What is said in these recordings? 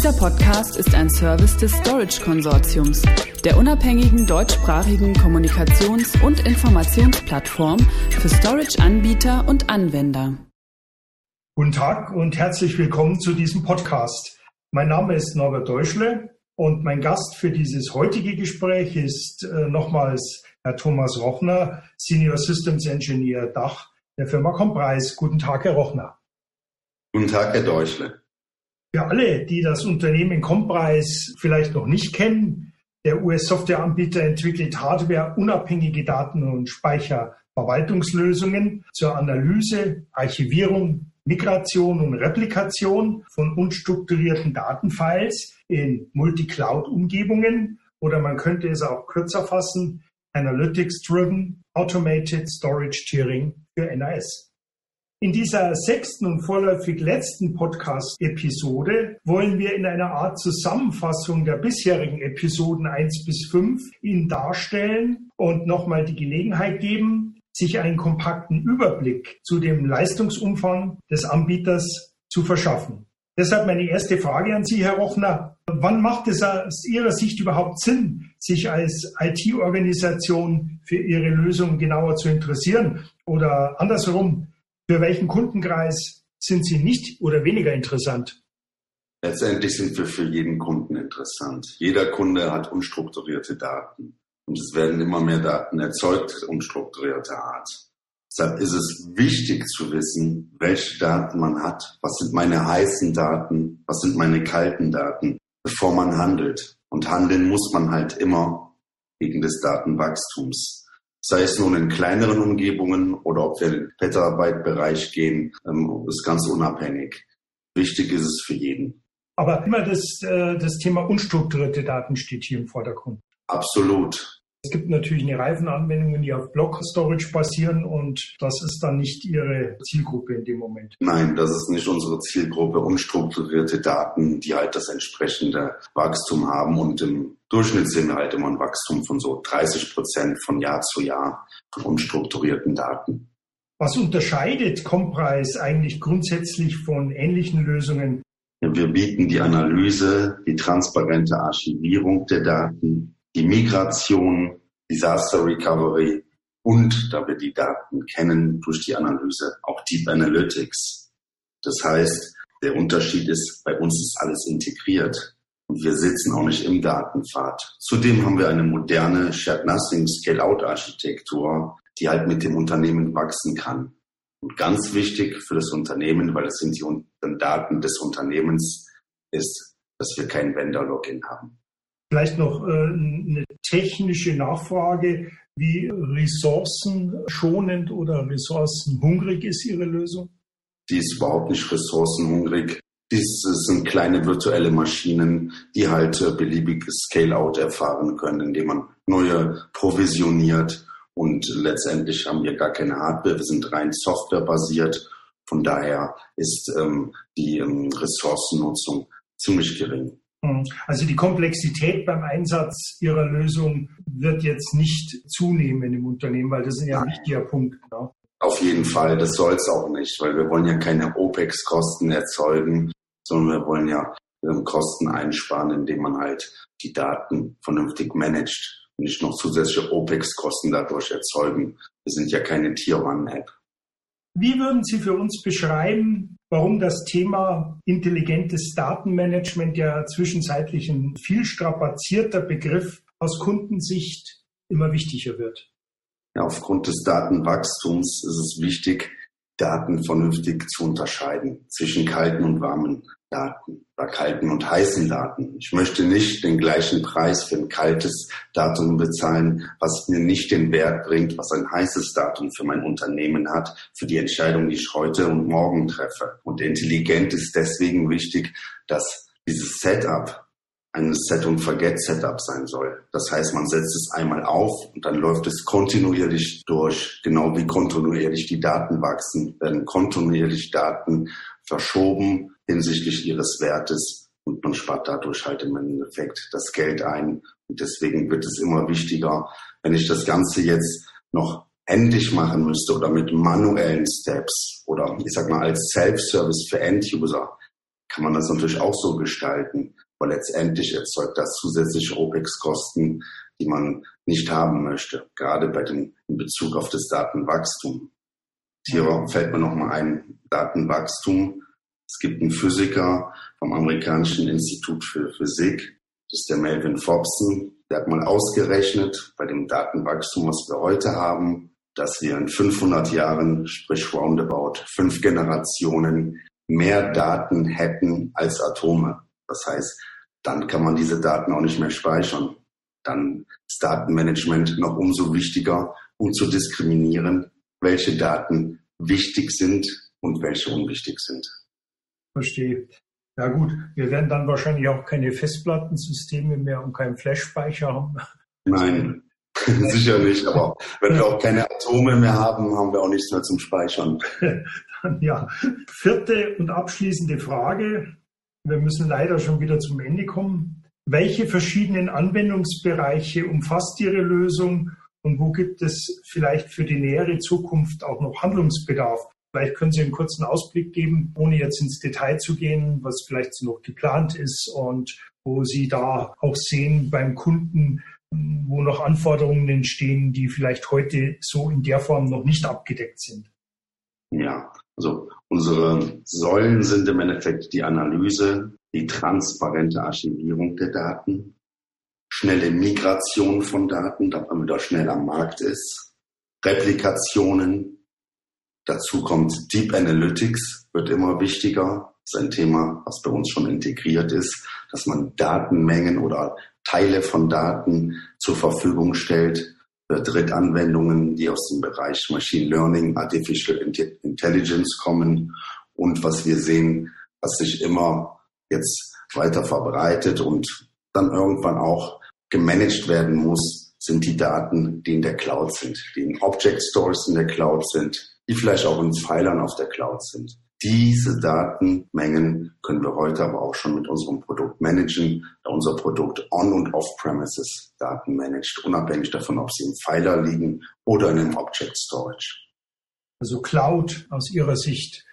Dieser Podcast ist ein Service des Storage Konsortiums, der unabhängigen deutschsprachigen Kommunikations- und Informationsplattform für Storage-Anbieter und Anwender. Guten Tag und herzlich willkommen zu diesem Podcast. Mein Name ist Norbert Deutschle und mein Gast für dieses heutige Gespräch ist äh, nochmals Herr Thomas Rochner, Senior Systems Engineer Dach der Firma Comprise. Guten Tag, Herr Rochner. Guten Tag, Herr Deutschle. Für alle, die das Unternehmen Comprise vielleicht noch nicht kennen, der US-Softwareanbieter entwickelt Hardware-unabhängige Daten- und Speicherverwaltungslösungen zur Analyse, Archivierung, Migration und Replikation von unstrukturierten Datenfiles in Multi-Cloud-Umgebungen oder man könnte es auch kürzer fassen, Analytics-Driven Automated Storage Tiering für NAS. In dieser sechsten und vorläufig letzten Podcast-Episode wollen wir in einer Art Zusammenfassung der bisherigen Episoden 1 bis 5 Ihnen darstellen und nochmal die Gelegenheit geben, sich einen kompakten Überblick zu dem Leistungsumfang des Anbieters zu verschaffen. Deshalb meine erste Frage an Sie, Herr Rochner. Wann macht es aus Ihrer Sicht überhaupt Sinn, sich als IT-Organisation für Ihre Lösung genauer zu interessieren? Oder andersherum, für welchen Kundenkreis sind Sie nicht oder weniger interessant? Letztendlich sind wir für jeden Kunden interessant. Jeder Kunde hat unstrukturierte Daten und es werden immer mehr Daten erzeugt, unstrukturierter Art. Deshalb ist es wichtig zu wissen, welche Daten man hat, was sind meine heißen Daten, was sind meine kalten Daten, bevor man handelt. Und handeln muss man halt immer wegen des Datenwachstums sei es nun in kleineren Umgebungen oder ob wir in den Petabyte-Bereich gehen, ähm, ist ganz unabhängig. Wichtig ist es für jeden. Aber immer das, äh, das Thema unstrukturierte Daten steht hier im Vordergrund. Absolut. Es gibt natürlich eine Reihe von Anwendungen, die auf Block Storage basieren und das ist dann nicht Ihre Zielgruppe in dem Moment. Nein, das ist nicht unsere Zielgruppe. Unstrukturierte Daten, die halt das entsprechende Wachstum haben und im Durchschnitt sehen wir halt immer ein Wachstum von so 30 Prozent von Jahr zu Jahr von unstrukturierten Daten. Was unterscheidet Comprise eigentlich grundsätzlich von ähnlichen Lösungen? Wir bieten die Analyse, die transparente Archivierung der Daten, die Migration, Disaster Recovery und, da wir die Daten kennen durch die Analyse, auch Deep Analytics. Das heißt, der Unterschied ist, bei uns ist alles integriert und wir sitzen auch nicht im Datenpfad. Zudem haben wir eine moderne Shared Nothing Scale-Out Architektur, die halt mit dem Unternehmen wachsen kann. Und ganz wichtig für das Unternehmen, weil das sind die Daten des Unternehmens, ist, dass wir kein Vendor-Login haben. Vielleicht noch äh, eine technische Nachfrage. Wie ressourcenschonend oder ressourcenhungrig ist Ihre Lösung? Die ist überhaupt nicht ressourcenhungrig. Dies sind kleine virtuelle Maschinen, die halt äh, beliebiges Scale-out erfahren können, indem man neue provisioniert. Und letztendlich haben wir gar keine Hardware, wir sind rein softwarebasiert. Von daher ist ähm, die ähm, Ressourcennutzung ziemlich gering. Hm. Also die Komplexität beim Einsatz Ihrer Lösung wird jetzt nicht zunehmen im Unternehmen, weil das ist ja ein wichtiger Punkt. Ne? Auf jeden Fall, das soll es auch nicht, weil wir wollen ja keine OPEX-Kosten erzeugen, sondern wir wollen ja ähm, Kosten einsparen, indem man halt die Daten vernünftig managt und nicht noch zusätzliche OPEX-Kosten dadurch erzeugen. Wir sind ja keine Tier-One-App. Wie würden Sie für uns beschreiben, warum das Thema intelligentes Datenmanagement ja zwischenzeitlich ein viel strapazierter Begriff aus Kundensicht immer wichtiger wird? Ja, aufgrund des Datenwachstums ist es wichtig, Daten vernünftig zu unterscheiden zwischen kalten und warmen Daten oder kalten und heißen Daten. Ich möchte nicht den gleichen Preis für ein kaltes Datum bezahlen, was mir nicht den Wert bringt, was ein heißes Datum für mein Unternehmen hat, für die Entscheidung, die ich heute und morgen treffe. Und intelligent ist deswegen wichtig, dass dieses Setup ein Set-and-Forget-Setup sein soll. Das heißt, man setzt es einmal auf und dann läuft es kontinuierlich durch, genau wie kontinuierlich die Daten wachsen, werden kontinuierlich Daten verschoben hinsichtlich ihres Wertes und man spart dadurch halt im Endeffekt das Geld ein. Und deswegen wird es immer wichtiger, wenn ich das Ganze jetzt noch händisch machen müsste oder mit manuellen Steps oder ich sag mal als Self-Service für End-User, kann man das natürlich auch so gestalten, weil letztendlich erzeugt das zusätzliche OPEX-Kosten, die man nicht haben möchte, gerade bei dem, in Bezug auf das Datenwachstum. Hier fällt mir nochmal ein, Datenwachstum. Es gibt einen Physiker vom amerikanischen Institut für Physik, das ist der Melvin Fobson, der hat mal ausgerechnet, bei dem Datenwachstum, was wir heute haben, dass wir in 500 Jahren, sprich roundabout fünf Generationen, mehr Daten hätten als Atome. Das heißt, dann kann man diese Daten auch nicht mehr speichern. Dann ist Datenmanagement noch umso wichtiger, um zu diskriminieren, welche Daten wichtig sind und welche unwichtig sind. Verstehe. Ja gut, wir werden dann wahrscheinlich auch keine Festplattensysteme mehr und keinen Flash-Speicher haben. Nein, sicher nicht. Aber wenn wir auch keine Atome mehr haben, haben wir auch nichts mehr zum Speichern. ja, vierte und abschließende Frage. Wir müssen leider schon wieder zum Ende kommen. Welche verschiedenen Anwendungsbereiche umfasst Ihre Lösung und wo gibt es vielleicht für die nähere Zukunft auch noch Handlungsbedarf? Vielleicht können Sie einen kurzen Ausblick geben, ohne jetzt ins Detail zu gehen, was vielleicht noch geplant ist und wo Sie da auch sehen beim Kunden, wo noch Anforderungen entstehen, die vielleicht heute so in der Form noch nicht abgedeckt sind. Ja, also unsere Säulen sind im Endeffekt die Analyse, die transparente Archivierung der Daten, schnelle Migration von Daten, damit man wieder schnell am Markt ist, Replikationen, Dazu kommt Deep Analytics, wird immer wichtiger. Das ist ein Thema, was bei uns schon integriert ist, dass man Datenmengen oder Teile von Daten zur Verfügung stellt Drittanwendungen, die aus dem Bereich Machine Learning, Artificial Intelligence kommen. Und was wir sehen, was sich immer jetzt weiter verbreitet und dann irgendwann auch gemanagt werden muss, sind die Daten, die in der Cloud sind, die in Object Stores in der Cloud sind, die vielleicht auch in Pfeilern auf der Cloud sind. Diese Datenmengen können wir heute aber auch schon mit unserem Produkt managen, da unser Produkt on- und off-premises Daten managt, unabhängig davon, ob sie im Pfeiler liegen oder in einem Object Storage. Also Cloud aus Ihrer Sicht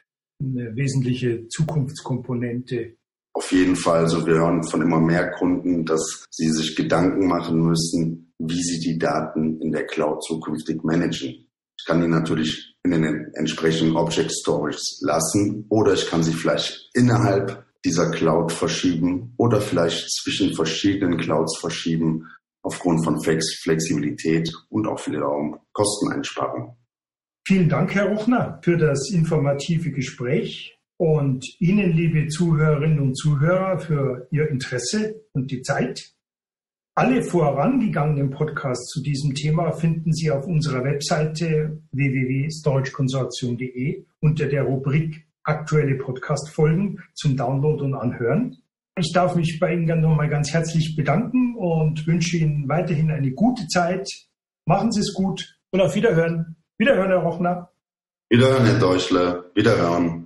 eine wesentliche Zukunftskomponente. Auf jeden Fall. Also wir hören von immer mehr Kunden, dass sie sich Gedanken machen müssen, wie sie die Daten in der Cloud zukünftig managen. Kann die natürlich in den entsprechenden Object Storages lassen oder ich kann sie vielleicht innerhalb dieser Cloud verschieben oder vielleicht zwischen verschiedenen Clouds verschieben aufgrund von Flexibilität und auch wiederum Kosteneinsparung. Vielen Dank, Herr Ruchner, für das informative Gespräch und Ihnen, liebe Zuhörerinnen und Zuhörer, für Ihr Interesse und die Zeit. Alle vorangegangenen Podcasts zu diesem Thema finden Sie auf unserer Webseite www.storageconsortium.de unter der Rubrik Aktuelle Podcast-Folgen zum Download und Anhören. Ich darf mich bei Ihnen dann nochmal ganz herzlich bedanken und wünsche Ihnen weiterhin eine gute Zeit. Machen Sie es gut und auf Wiederhören. Wiederhören, Herr Rochner. Wiederhören, Herr Deutschler. Wiederhören.